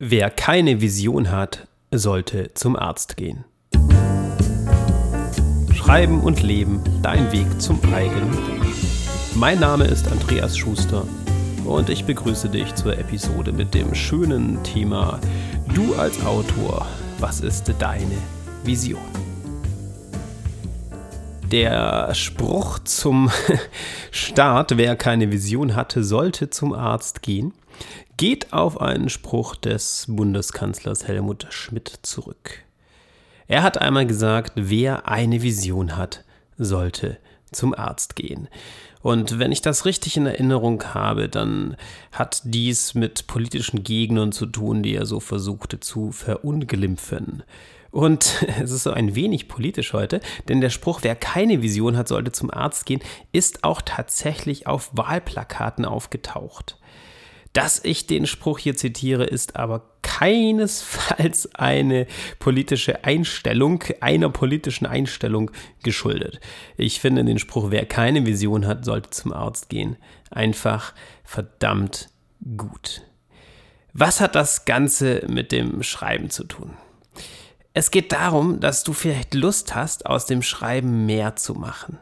Wer keine Vision hat, sollte zum Arzt gehen. Schreiben und Leben, dein Weg zum eigenen Leben. Mein Name ist Andreas Schuster und ich begrüße dich zur Episode mit dem schönen Thema Du als Autor, was ist deine Vision? Der Spruch zum Start, wer keine Vision hatte, sollte zum Arzt gehen, geht auf einen Spruch des Bundeskanzlers Helmut Schmidt zurück. Er hat einmal gesagt, wer eine Vision hat, sollte zum Arzt gehen. Und wenn ich das richtig in Erinnerung habe, dann hat dies mit politischen Gegnern zu tun, die er so versuchte zu verunglimpfen. Und es ist so ein wenig politisch heute, denn der Spruch, wer keine Vision hat, sollte zum Arzt gehen, ist auch tatsächlich auf Wahlplakaten aufgetaucht. Dass ich den Spruch hier zitiere, ist aber keinesfalls eine politische Einstellung, einer politischen Einstellung geschuldet. Ich finde den Spruch, wer keine Vision hat, sollte zum Arzt gehen, einfach verdammt gut. Was hat das Ganze mit dem Schreiben zu tun? Es geht darum, dass du vielleicht Lust hast, aus dem Schreiben mehr zu machen.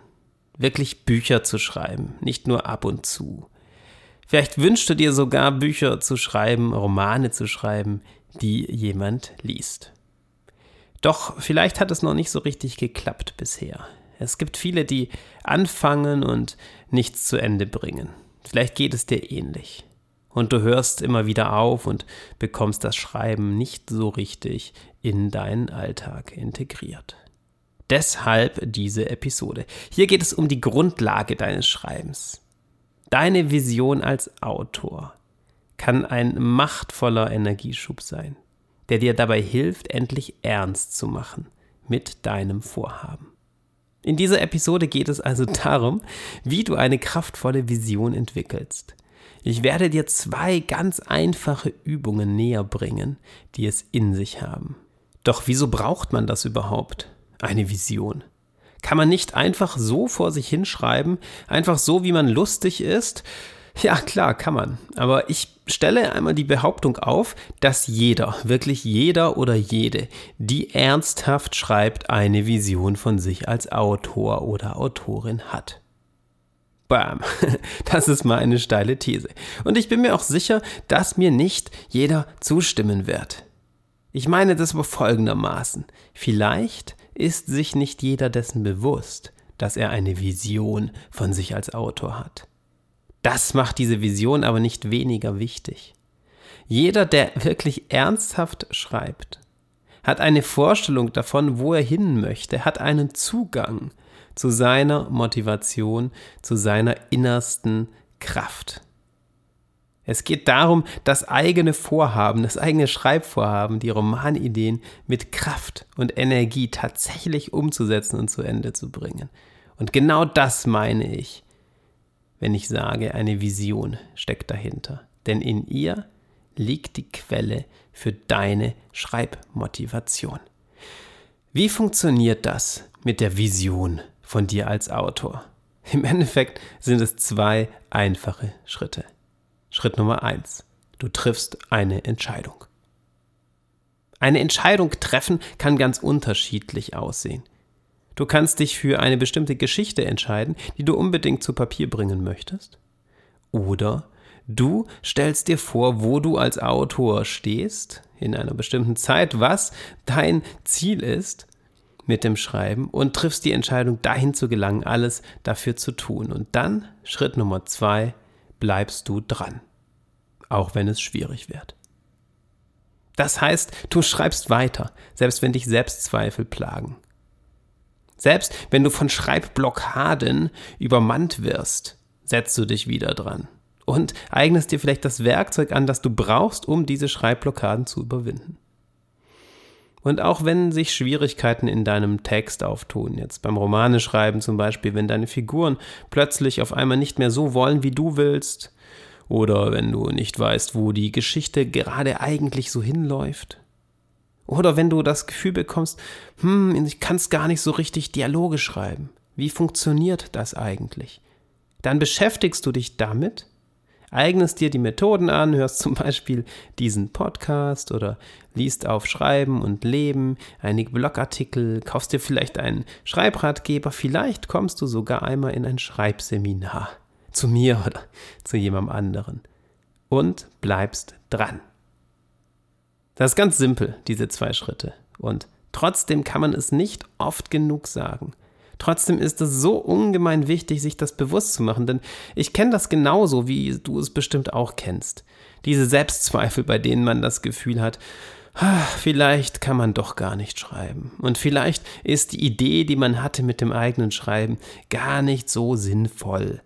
Wirklich Bücher zu schreiben, nicht nur ab und zu. Vielleicht wünschst du dir sogar Bücher zu schreiben, Romane zu schreiben, die jemand liest. Doch vielleicht hat es noch nicht so richtig geklappt bisher. Es gibt viele, die anfangen und nichts zu Ende bringen. Vielleicht geht es dir ähnlich. Und du hörst immer wieder auf und bekommst das Schreiben nicht so richtig in deinen Alltag integriert. Deshalb diese Episode. Hier geht es um die Grundlage deines Schreibens. Deine Vision als Autor kann ein machtvoller Energieschub sein, der dir dabei hilft, endlich ernst zu machen mit deinem Vorhaben. In dieser Episode geht es also darum, wie du eine kraftvolle Vision entwickelst. Ich werde dir zwei ganz einfache Übungen näher bringen, die es in sich haben. Doch wieso braucht man das überhaupt? Eine Vision. Kann man nicht einfach so vor sich hinschreiben, einfach so, wie man lustig ist? Ja, klar, kann man. Aber ich stelle einmal die Behauptung auf, dass jeder, wirklich jeder oder jede, die ernsthaft schreibt, eine Vision von sich als Autor oder Autorin hat. Bam. Das ist mal eine steile These. Und ich bin mir auch sicher, dass mir nicht jeder zustimmen wird. Ich meine das aber folgendermaßen. Vielleicht ist sich nicht jeder dessen bewusst, dass er eine Vision von sich als Autor hat. Das macht diese Vision aber nicht weniger wichtig. Jeder, der wirklich ernsthaft schreibt, hat eine Vorstellung davon, wo er hin möchte, hat einen Zugang zu seiner Motivation, zu seiner innersten Kraft. Es geht darum, das eigene Vorhaben, das eigene Schreibvorhaben, die Romanideen mit Kraft und Energie tatsächlich umzusetzen und zu Ende zu bringen. Und genau das meine ich, wenn ich sage, eine Vision steckt dahinter. Denn in ihr liegt die Quelle für deine Schreibmotivation. Wie funktioniert das mit der Vision von dir als Autor? Im Endeffekt sind es zwei einfache Schritte. Schritt Nummer eins: Du triffst eine Entscheidung. Eine Entscheidung treffen kann ganz unterschiedlich aussehen. Du kannst dich für eine bestimmte Geschichte entscheiden, die du unbedingt zu Papier bringen möchtest. Oder du stellst dir vor, wo du als Autor stehst in einer bestimmten Zeit, was dein Ziel ist mit dem Schreiben und triffst die Entscheidung, dahin zu gelangen, alles dafür zu tun. Und dann, Schritt Nummer zwei, bleibst du dran, auch wenn es schwierig wird. Das heißt, du schreibst weiter, selbst wenn dich Selbstzweifel plagen. Selbst wenn du von Schreibblockaden übermannt wirst, setzt du dich wieder dran und eignest dir vielleicht das Werkzeug an, das du brauchst, um diese Schreibblockaden zu überwinden. Und auch wenn sich Schwierigkeiten in deinem Text auftun, jetzt beim Romane schreiben zum Beispiel, wenn deine Figuren plötzlich auf einmal nicht mehr so wollen, wie du willst, oder wenn du nicht weißt, wo die Geschichte gerade eigentlich so hinläuft, oder wenn du das Gefühl bekommst, hm, ich kann es gar nicht so richtig Dialoge schreiben. Wie funktioniert das eigentlich? Dann beschäftigst du dich damit, eignest dir die Methoden an, hörst zum Beispiel diesen Podcast oder liest auf Schreiben und Leben, einige Blogartikel, kaufst dir vielleicht einen Schreibratgeber, vielleicht kommst du sogar einmal in ein Schreibseminar zu mir oder zu jemandem anderen und bleibst dran. Das ist ganz simpel, diese zwei Schritte. Und trotzdem kann man es nicht oft genug sagen. Trotzdem ist es so ungemein wichtig, sich das bewusst zu machen, denn ich kenne das genauso, wie du es bestimmt auch kennst. Diese Selbstzweifel, bei denen man das Gefühl hat, vielleicht kann man doch gar nicht schreiben. Und vielleicht ist die Idee, die man hatte mit dem eigenen Schreiben, gar nicht so sinnvoll.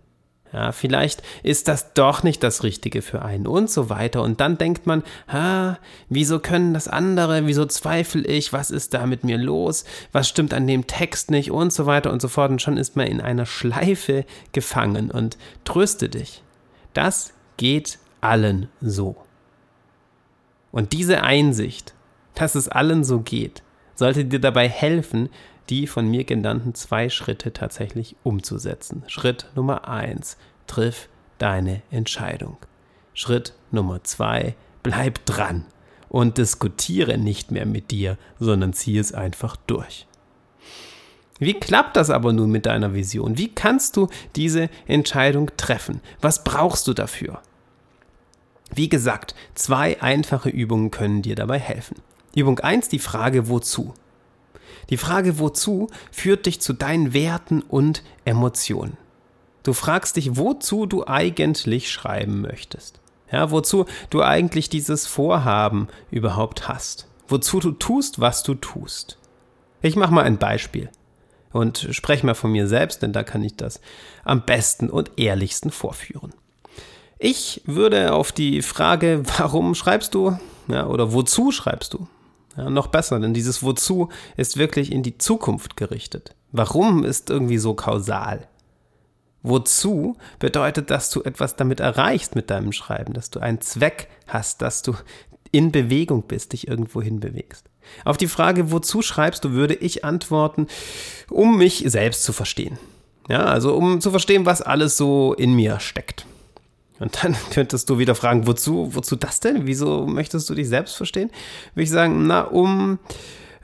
Ja, vielleicht ist das doch nicht das Richtige für einen und so weiter. Und dann denkt man, ha, wieso können das andere, wieso zweifle ich, was ist da mit mir los, was stimmt an dem Text nicht und so weiter und so fort. Und schon ist man in einer Schleife gefangen und tröste dich. Das geht allen so. Und diese Einsicht, dass es allen so geht, sollte dir dabei helfen, die von mir genannten zwei Schritte tatsächlich umzusetzen. Schritt Nummer eins, triff deine Entscheidung. Schritt Nummer zwei, bleib dran und diskutiere nicht mehr mit dir, sondern zieh es einfach durch. Wie klappt das aber nun mit deiner Vision? Wie kannst du diese Entscheidung treffen? Was brauchst du dafür? Wie gesagt, zwei einfache Übungen können dir dabei helfen. Übung 1, die Frage wozu. Die Frage wozu führt dich zu deinen Werten und Emotionen. Du fragst dich, wozu du eigentlich schreiben möchtest. Ja, wozu du eigentlich dieses Vorhaben überhaupt hast. Wozu du tust, was du tust. Ich mache mal ein Beispiel und spreche mal von mir selbst, denn da kann ich das am besten und ehrlichsten vorführen. Ich würde auf die Frage, warum schreibst du, ja, oder wozu schreibst du, ja, noch besser, denn dieses Wozu ist wirklich in die Zukunft gerichtet. Warum ist irgendwie so kausal? Wozu bedeutet, dass du etwas damit erreichst mit deinem Schreiben, dass du einen Zweck hast, dass du in Bewegung bist, dich irgendwo hin bewegst. Auf die Frage, wozu schreibst du, würde ich antworten, um mich selbst zu verstehen. Ja, also um zu verstehen, was alles so in mir steckt. Und dann könntest du wieder fragen, wozu, wozu das denn? Wieso möchtest du dich selbst verstehen? Würde ich sagen, na, um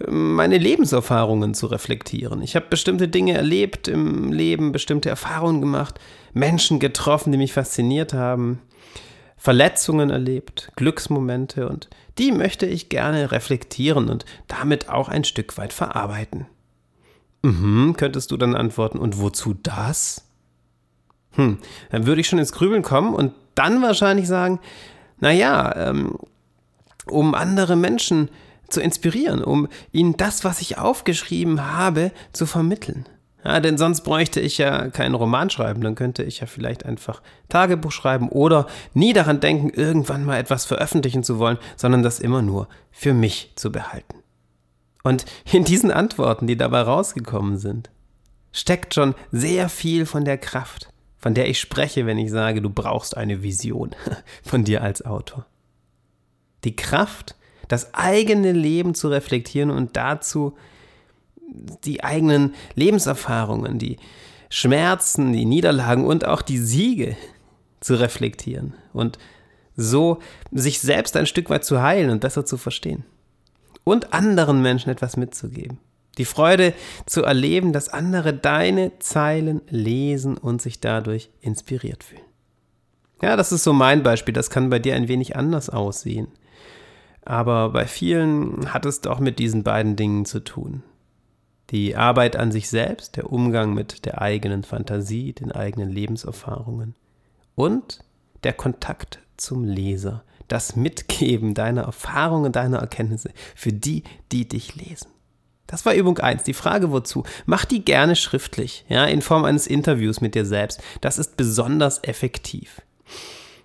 ähm, meine Lebenserfahrungen zu reflektieren. Ich habe bestimmte Dinge erlebt im Leben, bestimmte Erfahrungen gemacht, Menschen getroffen, die mich fasziniert haben, Verletzungen erlebt, Glücksmomente und die möchte ich gerne reflektieren und damit auch ein Stück weit verarbeiten. Mhm, könntest du dann antworten, und wozu das? Hm, dann würde ich schon ins Grübeln kommen und dann wahrscheinlich sagen, naja, ähm, um andere Menschen zu inspirieren, um ihnen das, was ich aufgeschrieben habe, zu vermitteln. Ja, denn sonst bräuchte ich ja keinen Roman schreiben, dann könnte ich ja vielleicht einfach Tagebuch schreiben oder nie daran denken, irgendwann mal etwas veröffentlichen zu wollen, sondern das immer nur für mich zu behalten. Und in diesen Antworten, die dabei rausgekommen sind, steckt schon sehr viel von der Kraft, von der ich spreche, wenn ich sage, du brauchst eine Vision von dir als Autor. Die Kraft, das eigene Leben zu reflektieren und dazu die eigenen Lebenserfahrungen, die Schmerzen, die Niederlagen und auch die Siege zu reflektieren und so sich selbst ein Stück weit zu heilen und besser zu verstehen und anderen Menschen etwas mitzugeben. Die Freude zu erleben, dass andere deine Zeilen lesen und sich dadurch inspiriert fühlen. Ja, das ist so mein Beispiel. Das kann bei dir ein wenig anders aussehen. Aber bei vielen hat es doch mit diesen beiden Dingen zu tun. Die Arbeit an sich selbst, der Umgang mit der eigenen Fantasie, den eigenen Lebenserfahrungen und der Kontakt zum Leser, das Mitgeben deiner Erfahrungen, deiner Erkenntnisse für die, die dich lesen. Das war Übung 1. Die Frage wozu? Mach die gerne schriftlich, ja, in Form eines Interviews mit dir selbst. Das ist besonders effektiv.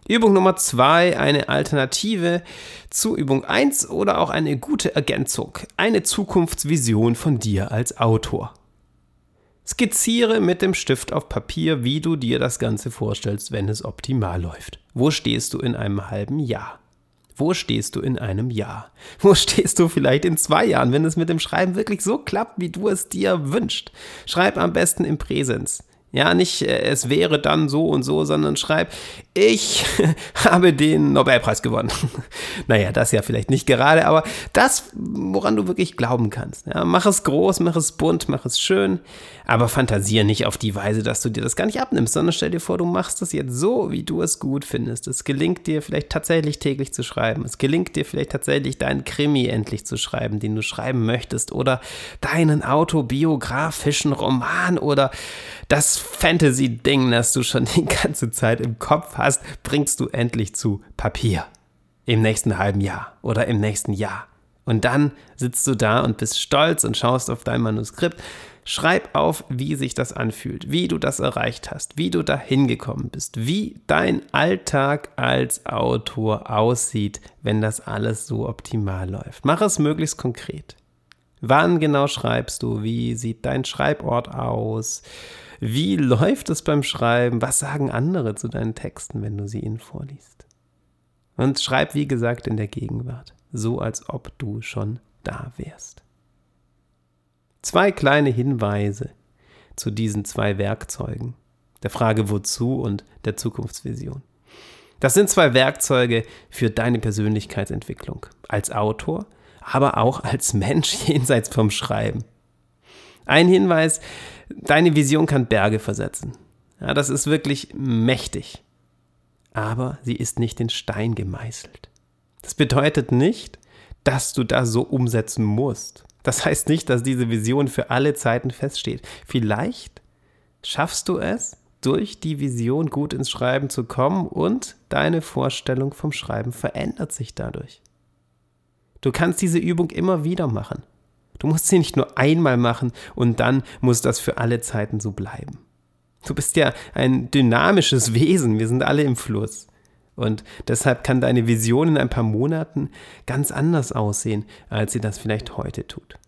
Übung Nummer 2, eine Alternative zu Übung 1 oder auch eine gute Ergänzung. Eine Zukunftsvision von dir als Autor. Skizziere mit dem Stift auf Papier, wie du dir das Ganze vorstellst, wenn es optimal läuft. Wo stehst du in einem halben Jahr? Wo stehst du in einem Jahr? Wo stehst du vielleicht in zwei Jahren, wenn es mit dem Schreiben wirklich so klappt, wie du es dir wünschst? Schreib am besten im Präsens. Ja, nicht äh, es wäre dann so und so, sondern schreib, ich habe den Nobelpreis gewonnen. naja, das ja vielleicht nicht gerade, aber das, woran du wirklich glauben kannst. Ja, mach es groß, mach es bunt, mach es schön, aber fantasiere nicht auf die Weise, dass du dir das gar nicht abnimmst, sondern stell dir vor, du machst es jetzt so, wie du es gut findest. Es gelingt dir vielleicht tatsächlich täglich zu schreiben. Es gelingt dir vielleicht tatsächlich deinen Krimi endlich zu schreiben, den du schreiben möchtest oder deinen autobiografischen Roman oder das Fantasy-Ding, das du schon die ganze Zeit im Kopf hast, bringst du endlich zu Papier. Im nächsten halben Jahr oder im nächsten Jahr. Und dann sitzt du da und bist stolz und schaust auf dein Manuskript. Schreib auf, wie sich das anfühlt, wie du das erreicht hast, wie du da hingekommen bist, wie dein Alltag als Autor aussieht, wenn das alles so optimal läuft. Mach es möglichst konkret. Wann genau schreibst du? Wie sieht dein Schreibort aus? Wie läuft es beim Schreiben? Was sagen andere zu deinen Texten, wenn du sie ihnen vorliest? Und schreib, wie gesagt, in der Gegenwart, so als ob du schon da wärst. Zwei kleine Hinweise zu diesen zwei Werkzeugen, der Frage wozu und der Zukunftsvision. Das sind zwei Werkzeuge für deine Persönlichkeitsentwicklung als Autor, aber auch als Mensch jenseits vom Schreiben. Ein Hinweis, deine Vision kann Berge versetzen. Ja, das ist wirklich mächtig. Aber sie ist nicht in Stein gemeißelt. Das bedeutet nicht, dass du das so umsetzen musst. Das heißt nicht, dass diese Vision für alle Zeiten feststeht. Vielleicht schaffst du es, durch die Vision gut ins Schreiben zu kommen und deine Vorstellung vom Schreiben verändert sich dadurch. Du kannst diese Übung immer wieder machen. Du musst sie nicht nur einmal machen und dann muss das für alle Zeiten so bleiben. Du bist ja ein dynamisches Wesen, wir sind alle im Fluss. Und deshalb kann deine Vision in ein paar Monaten ganz anders aussehen, als sie das vielleicht heute tut.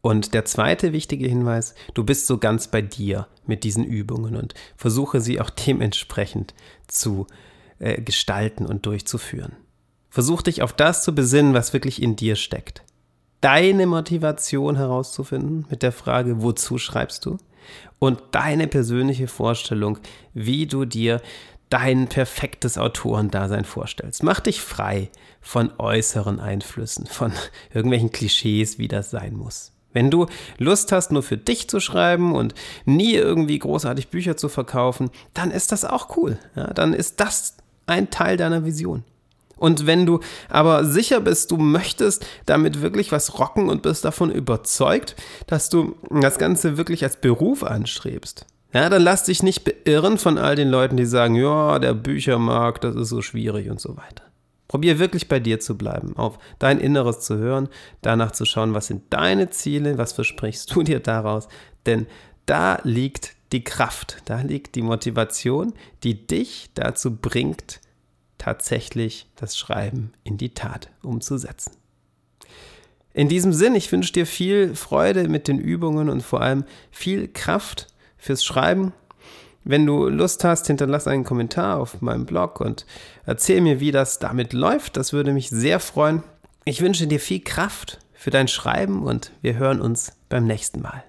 Und der zweite wichtige Hinweis, du bist so ganz bei dir mit diesen Übungen und versuche sie auch dementsprechend zu äh, gestalten und durchzuführen. Versuch dich auf das zu besinnen, was wirklich in dir steckt deine Motivation herauszufinden mit der Frage, wozu schreibst du? Und deine persönliche Vorstellung, wie du dir dein perfektes Autorendasein vorstellst. Mach dich frei von äußeren Einflüssen, von irgendwelchen Klischees, wie das sein muss. Wenn du Lust hast, nur für dich zu schreiben und nie irgendwie großartig Bücher zu verkaufen, dann ist das auch cool. Ja, dann ist das ein Teil deiner Vision. Und wenn du aber sicher bist, du möchtest damit wirklich was rocken und bist davon überzeugt, dass du das Ganze wirklich als Beruf anstrebst, ja, dann lass dich nicht beirren von all den Leuten, die sagen, ja, der Büchermarkt, das ist so schwierig und so weiter. Probier wirklich bei dir zu bleiben, auf dein Inneres zu hören, danach zu schauen, was sind deine Ziele, was versprichst du dir daraus, denn da liegt die Kraft, da liegt die Motivation, die dich dazu bringt, tatsächlich das Schreiben in die Tat umzusetzen. In diesem Sinn, ich wünsche dir viel Freude mit den Übungen und vor allem viel Kraft fürs Schreiben. Wenn du Lust hast, hinterlass einen Kommentar auf meinem Blog und erzähl mir, wie das damit läuft. Das würde mich sehr freuen. Ich wünsche dir viel Kraft für dein Schreiben und wir hören uns beim nächsten Mal.